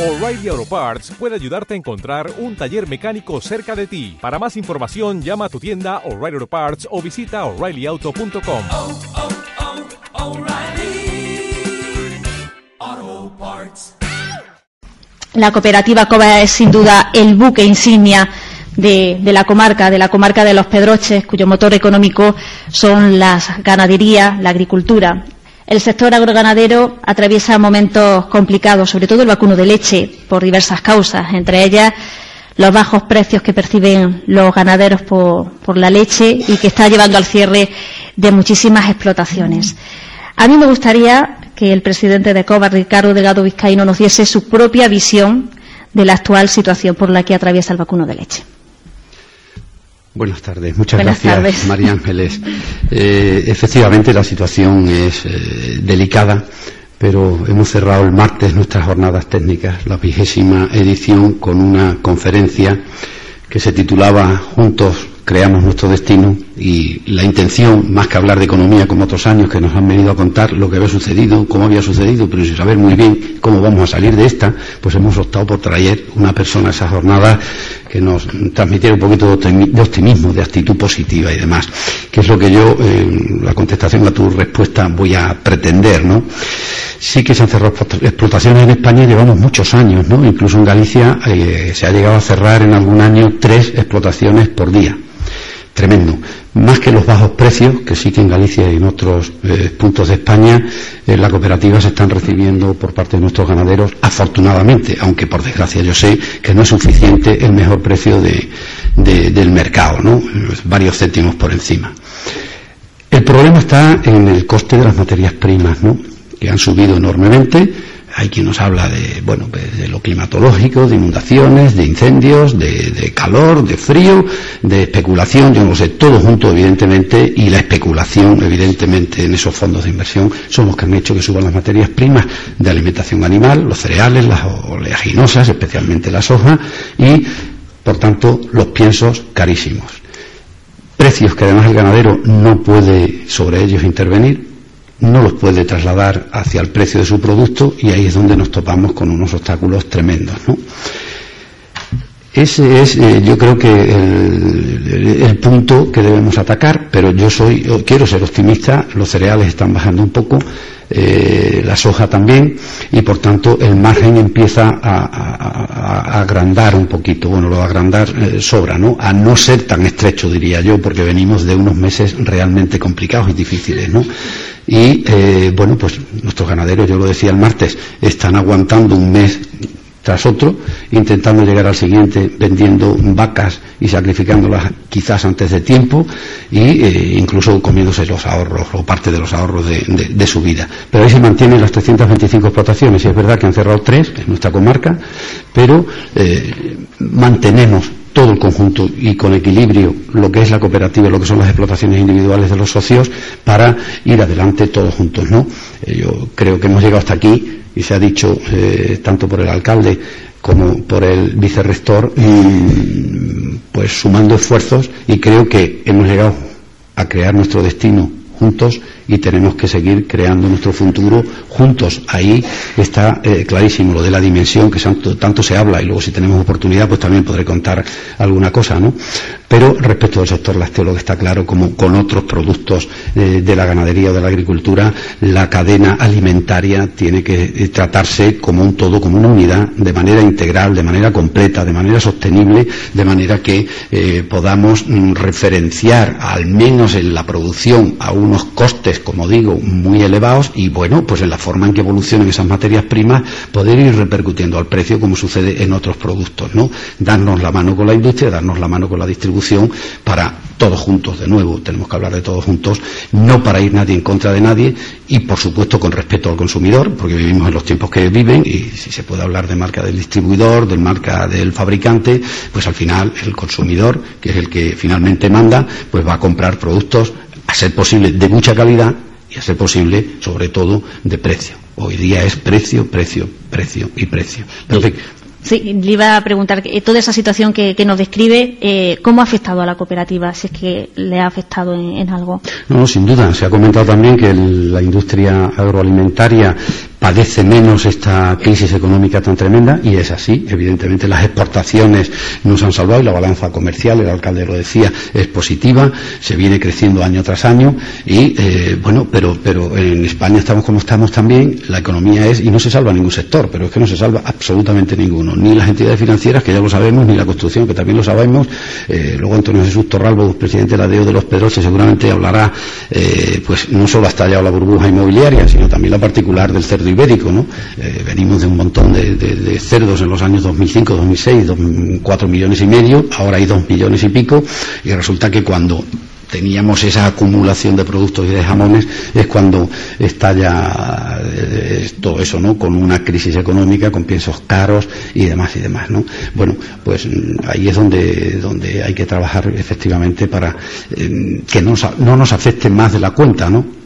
O'Reilly Auto Parts puede ayudarte a encontrar un taller mecánico cerca de ti. Para más información, llama a tu tienda O'Reilly Auto Parts o visita oreillyauto.com. oh, oh, Parts. La cooperativa COBA es sin duda el buque insignia de, de, la comarca, de la comarca de los Pedroches, cuyo motor económico son las ganaderías, la agricultura. El sector agroganadero atraviesa momentos complicados, sobre todo el vacuno de leche, por diversas causas, entre ellas los bajos precios que perciben los ganaderos por, la leche y que está llevando al cierre de muchísimas explotaciones. A mí me gustaría que el presidente de COBA, Ricardo Delgado Vizcaíno, nos diese su propia visión de la actual situación por la que atraviesa el vacuno de leche. Buenas tardes, muchas Buenas gracias, tardes. María Ángeles. Eh, efectivamente, la situación es eh, delicada, pero hemos cerrado el martes nuestras jornadas técnicas, la vigésima edición, con una conferencia que se titulaba Juntos creamos nuestro destino y la intención, más que hablar de economía como otros años que nos han venido a contar lo que había sucedido, cómo había sucedido, pero sin saber muy bien cómo vamos a salir de esta, pues hemos optado por traer una persona a esa jornada que nos transmitiera un poquito de optimismo, de actitud positiva y demás, que es lo que yo, eh, la contestación a tu respuesta, voy a pretender, ¿no? Sí que se han cerrado explotaciones en España, llevamos muchos años, ¿no? Incluso en Galicia eh, se ha llegado a cerrar en algún año tres explotaciones por día tremendo. Más que los bajos precios, que sí que en Galicia y en otros eh, puntos de España eh, las cooperativas están recibiendo por parte de nuestros ganaderos, afortunadamente, aunque por desgracia yo sé que no es suficiente el mejor precio de, de, del mercado, ¿no? varios céntimos por encima. El problema está en el coste de las materias primas, ¿no? que han subido enormemente, hay quien nos habla de, bueno, de lo climatológico, de inundaciones, de incendios, de, de, calor, de frío, de especulación, yo no sé, todo junto evidentemente, y la especulación evidentemente en esos fondos de inversión son los que han hecho que suban las materias primas de alimentación animal, los cereales, las oleaginosas, especialmente la soja, y por tanto los piensos carísimos. Precios que además el ganadero no puede sobre ellos intervenir, no los puede trasladar hacia el precio de su producto y ahí es donde nos topamos con unos obstáculos tremendos. ¿no? Ese es, eh, yo creo que el, punto que debemos atacar, pero yo soy, quiero ser optimista. Los cereales están bajando un poco, eh, la soja también, y por tanto el margen empieza a, agrandar un poquito. Bueno, lo agrandar eh, sobra, ¿no? A no ser tan estrecho, diría yo, porque venimos de unos meses realmente complicados y difíciles, ¿no? Y bueno, pues nuestros ganaderos, yo lo decía el martes, están aguantando un mes tras otro, intentando llegar al siguiente vendiendo vacas y sacrificándolas quizás antes de tiempo eh, incluso comiéndose los ahorros o parte de los ahorros de, su vida. Pero ahí se mantienen las 325 explotaciones y es verdad que han cerrado tres en nuestra comarca, pero eh, mantenemos todo el conjunto y con equilibrio lo que es la cooperativa y lo que son las explotaciones individuales de los socios para ir adelante todos juntos, ¿no? Eh, yo creo que hemos llegado hasta aquí y se ha dicho eh, tanto por el alcalde como por el vicerrector pues sumando esfuerzos y creo que hemos llegado a crear nuestro destino juntos y tenemos que seguir creando nuestro futuro juntos. Ahí está eh, clarísimo lo de la dimensión que tanto, se habla y luego si tenemos oportunidad pues también podré contar alguna cosa, ¿no? Pero respecto del sector lácteo lo que está claro como con otros productos eh, de la ganadería o de la agricultura, la cadena alimentaria tiene que eh, tratarse como un todo, como una unidad, de manera integral, de manera completa, de manera sostenible, de manera que podamos mm, referenciar al menos en la producción a unos costes como digo, muy elevados y bueno, pues en la forma en que evolucionen esas materias primas, poder ir repercutiendo al precio como sucede en otros productos, ¿no? Darnos la mano con la industria, darnos la mano con la distribución para todos juntos, de nuevo, tenemos que hablar de todos juntos, no para ir nadie en contra de nadie y por supuesto con respeto al consumidor, porque vivimos en los tiempos que viven y si se puede hablar de marca del distribuidor, de marca del fabricante, pues al final el consumidor, que es el que finalmente manda, pues va a comprar productos a ser posible de mucha calidad y a ser posible, sobre todo, de precio. Hoy día es precio, precio, precio y precio. Pero, Sí, le iba a preguntar, eh, toda esa situación que, que nos describe, eh, ¿cómo ha afectado a la cooperativa? Si es que le ha afectado en, en algo. No, sin duda. Se ha comentado también que el, la industria agroalimentaria padece menos esta crisis económica tan tremenda y es así. Evidentemente las exportaciones nos han salvado y la balanza comercial, el alcalde lo decía, es positiva, se viene creciendo año tras año y eh, bueno, pero, pero en España estamos como estamos también, la economía es, y no se salva ningún sector, pero es que no se salva absolutamente ninguno, ni las entidades financieras, que ya lo sabemos, ni la construcción, que también lo sabemos. Eh, luego Antonio Jesús Torralbo, presidente de la DEO de los Pedroches, seguramente hablará, eh, pues no solo ha estallado la burbuja inmobiliaria, sino también la particular del cerdo ibérico, ¿no? Eh, venimos de un montón de, cerdos en los años 2005, 2006, 4 millones y medio, ahora hay 2 millones y pico, y resulta que cuando teníamos esa acumulación de productos y de jamones es cuando estalla eh, todo eso, ¿no? Con una crisis económica, con piensos caros y demás y demás, ¿no? Bueno, pues mm, ahí es donde, donde hay que trabajar efectivamente para eh, que no, no nos afecte más de la cuenta, ¿no?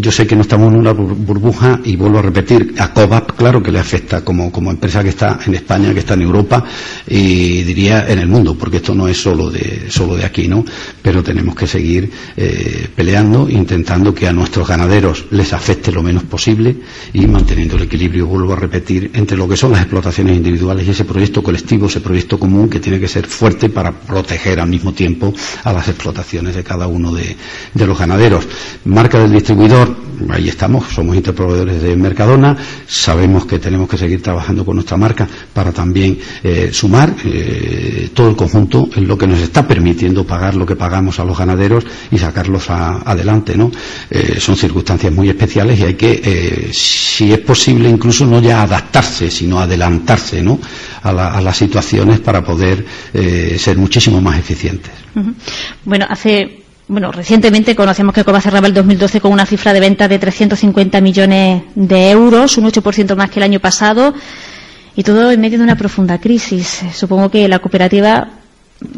Yo sé que no estamos en una burbuja y vuelvo a repetir, a COVAP claro que le afecta como, como empresa que está en España, que está en Europa y diría en el mundo, porque esto no es solo de, solo de aquí, ¿no? Pero tenemos que seguir eh, peleando, intentando que a nuestros ganaderos les afecte lo menos posible y manteniendo el equilibrio, vuelvo a repetir, entre lo que son las explotaciones individuales y ese proyecto colectivo, ese proyecto común que tiene que ser fuerte para proteger al mismo tiempo a las explotaciones de cada uno de los ganaderos. Marca del distribuidor, ahí estamos, somos interproveedores de Mercadona, sabemos que tenemos que seguir trabajando con nuestra marca para también eh, sumar eh, todo el conjunto en lo que nos está permitiendo pagar lo que pagamos a los ganaderos y sacarlos adelante, ¿no? Eh, son circunstancias muy especiales y hay que, si es posible, incluso no ya adaptarse, sino adelantarse, ¿no? A, las situaciones para poder ser muchísimo más eficientes. Bueno, hace bueno, recientemente conocemos que Coba cerraba el 2012 con una cifra de venta de 350 millones de euros, un 8% más que el año pasado, y todo en medio de una profunda crisis. Supongo que la cooperativa,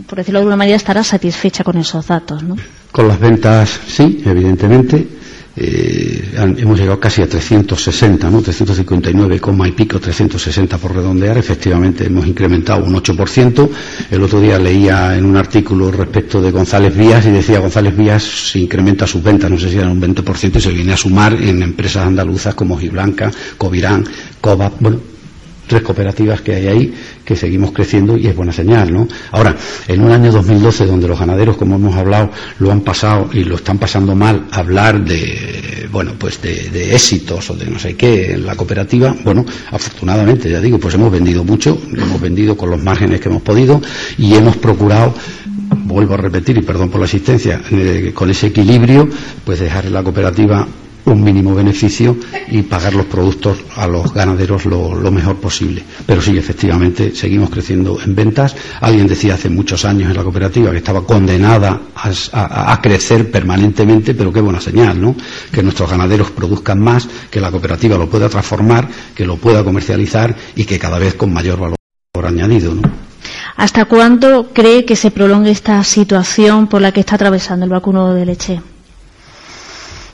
por decirlo de alguna manera, estará satisfecha con esos datos, ¿no? Con las ventas, sí, evidentemente eh, hemos llegado casi a 360, ¿no? 359, y pico, 360 por redondear. Efectivamente, hemos incrementado un 8%. El otro día leía en un artículo respecto de González Vías y decía González Vías se incrementa sus ventas, no sé si era un 20%, y se viene a sumar en empresas andaluzas como Giblanca, Covirán, Cova, bueno, tres cooperativas que hay ahí que seguimos creciendo y es buena señal, ¿no? Ahora, en un año 2012 donde los ganaderos, como hemos hablado, lo han pasado y lo están pasando mal, hablar de, bueno, pues de, éxitos o de no sé qué en la cooperativa, bueno, afortunadamente, ya digo, pues hemos vendido mucho, hemos vendido con los márgenes que hemos podido y hemos procurado vuelvo a repetir y perdón por la asistencia, eh, con ese equilibrio, pues dejar la cooperativa un mínimo beneficio y pagar los productos a los ganaderos lo, mejor posible. Pero sí, efectivamente, seguimos creciendo en ventas. Alguien decía hace muchos años en la cooperativa que estaba condenada a, crecer permanentemente, pero qué buena señal, ¿no? Que nuestros ganaderos produzcan más, que la cooperativa lo pueda transformar, que lo pueda comercializar y que cada vez con mayor valor añadido, ¿no? ¿Hasta cuándo cree que se prolongue esta situación por la que está atravesando el vacuno de leche?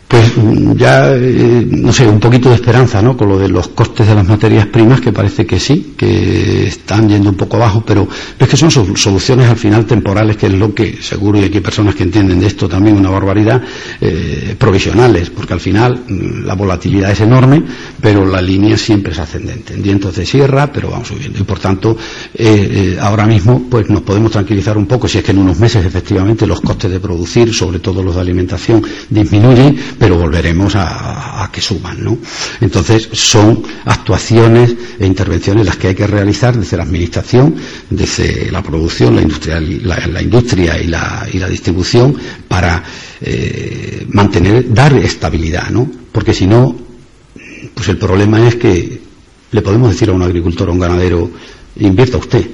Pues ya, eh, no sé, un poquito de esperanza, ¿no? Con lo de los costes de las materias primas, que parece que sí, que están yendo un poco abajo, pero es que son soluciones al final temporales, que es lo que, seguro, y aquí hay personas que entienden de esto también una barbaridad, eh, provisionales, porque al final mm, la volatilidad es enorme, pero la línea siempre es ascendente. En dientos de sierra, pero vamos subiendo. Y por tanto, eh, ahora mismo, pues nos podemos tranquilizar un poco, si es que en unos meses, efectivamente, los costes de producir, sobre todo los de alimentación, disminuyen, pero volveremos a, que suban, ¿no? Entonces, son actuaciones e intervenciones las que hay que realizar desde la administración, desde la producción, la industria, la, industria y, la, y la distribución para eh, mantener, dar estabilidad, ¿no? Porque si no, pues el problema es que le podemos decir a un agricultor o a un ganadero, invierta usted,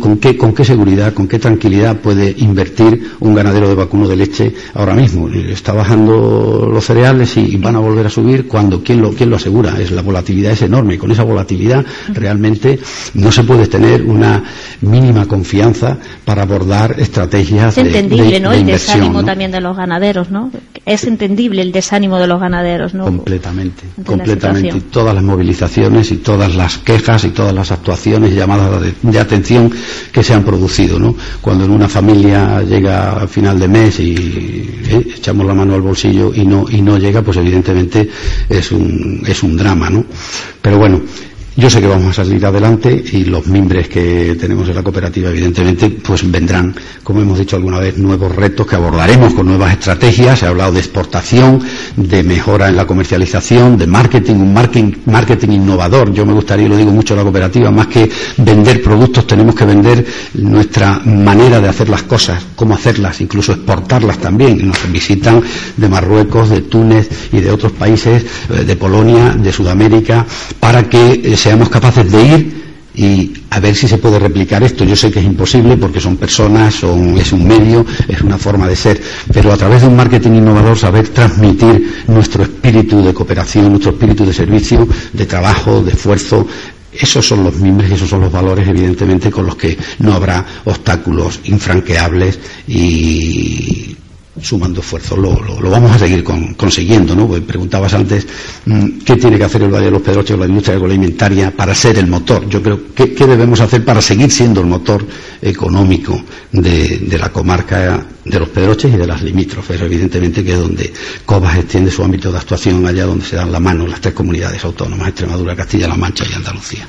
con, qué, ¿Con qué seguridad, con qué tranquilidad puede invertir un ganadero de vacuno de leche ahora mismo? Está bajando los cereales y van a volver a subir cuando, ¿quién lo, quién lo asegura? Es, la volatilidad es enorme y con esa volatilidad realmente no se puede tener una mínima confianza para abordar estrategias es entendible, de, ¿no? De el desánimo también de los ganaderos, ¿no? Es entendible el desánimo de los ganaderos, ¿no? Completamente, completamente. Y todas las movilizaciones y todas las quejas y todas las actuaciones y llamadas de, atención que se han producido, ¿no? Cuando en una familia llega a final de mes y eh, echamos la mano al bolsillo y no y no llega, pues evidentemente es un es un drama, ¿no? Pero bueno, yo sé que vamos a salir adelante y los miembros que tenemos en la cooperativa, evidentemente, pues vendrán, como hemos dicho alguna vez, nuevos retos que abordaremos con nuevas estrategias. Se ha hablado de exportación, de mejora en la comercialización, de marketing, un marketing, innovador. Yo me gustaría, y lo digo mucho en la cooperativa, más que vender productos, tenemos que vender nuestra manera de hacer las cosas, cómo hacerlas, incluso exportarlas también. Nos visitan de Marruecos, de Túnez y de otros países, eh, de Polonia, de Sudamérica, para que eh, seamos capaces de ir y a ver si se puede replicar esto. Yo sé que es imposible porque son personas, son, es un medio, es una forma de ser, pero a través de un marketing innovador saber transmitir nuestro espíritu de cooperación, nuestro espíritu de servicio, de trabajo, de esfuerzo, esos son los miembros y esos son los valores, evidentemente, con los que no habrá obstáculos infranqueables y sumando esfuerzos. Lo, lo, vamos a seguir consiguiendo, ¿no? Pues preguntabas antes mm, qué tiene que hacer el Valle de los Pedroches o la industria agroalimentaria para ser el motor. Yo creo que qué debemos hacer para seguir siendo el motor económico de, la comarca de los Pedroches y de las limítrofes, evidentemente que es donde Cobas extiende su ámbito de actuación allá donde se dan la mano las tres comunidades autónomas, Extremadura, Castilla-La Mancha y Andalucía.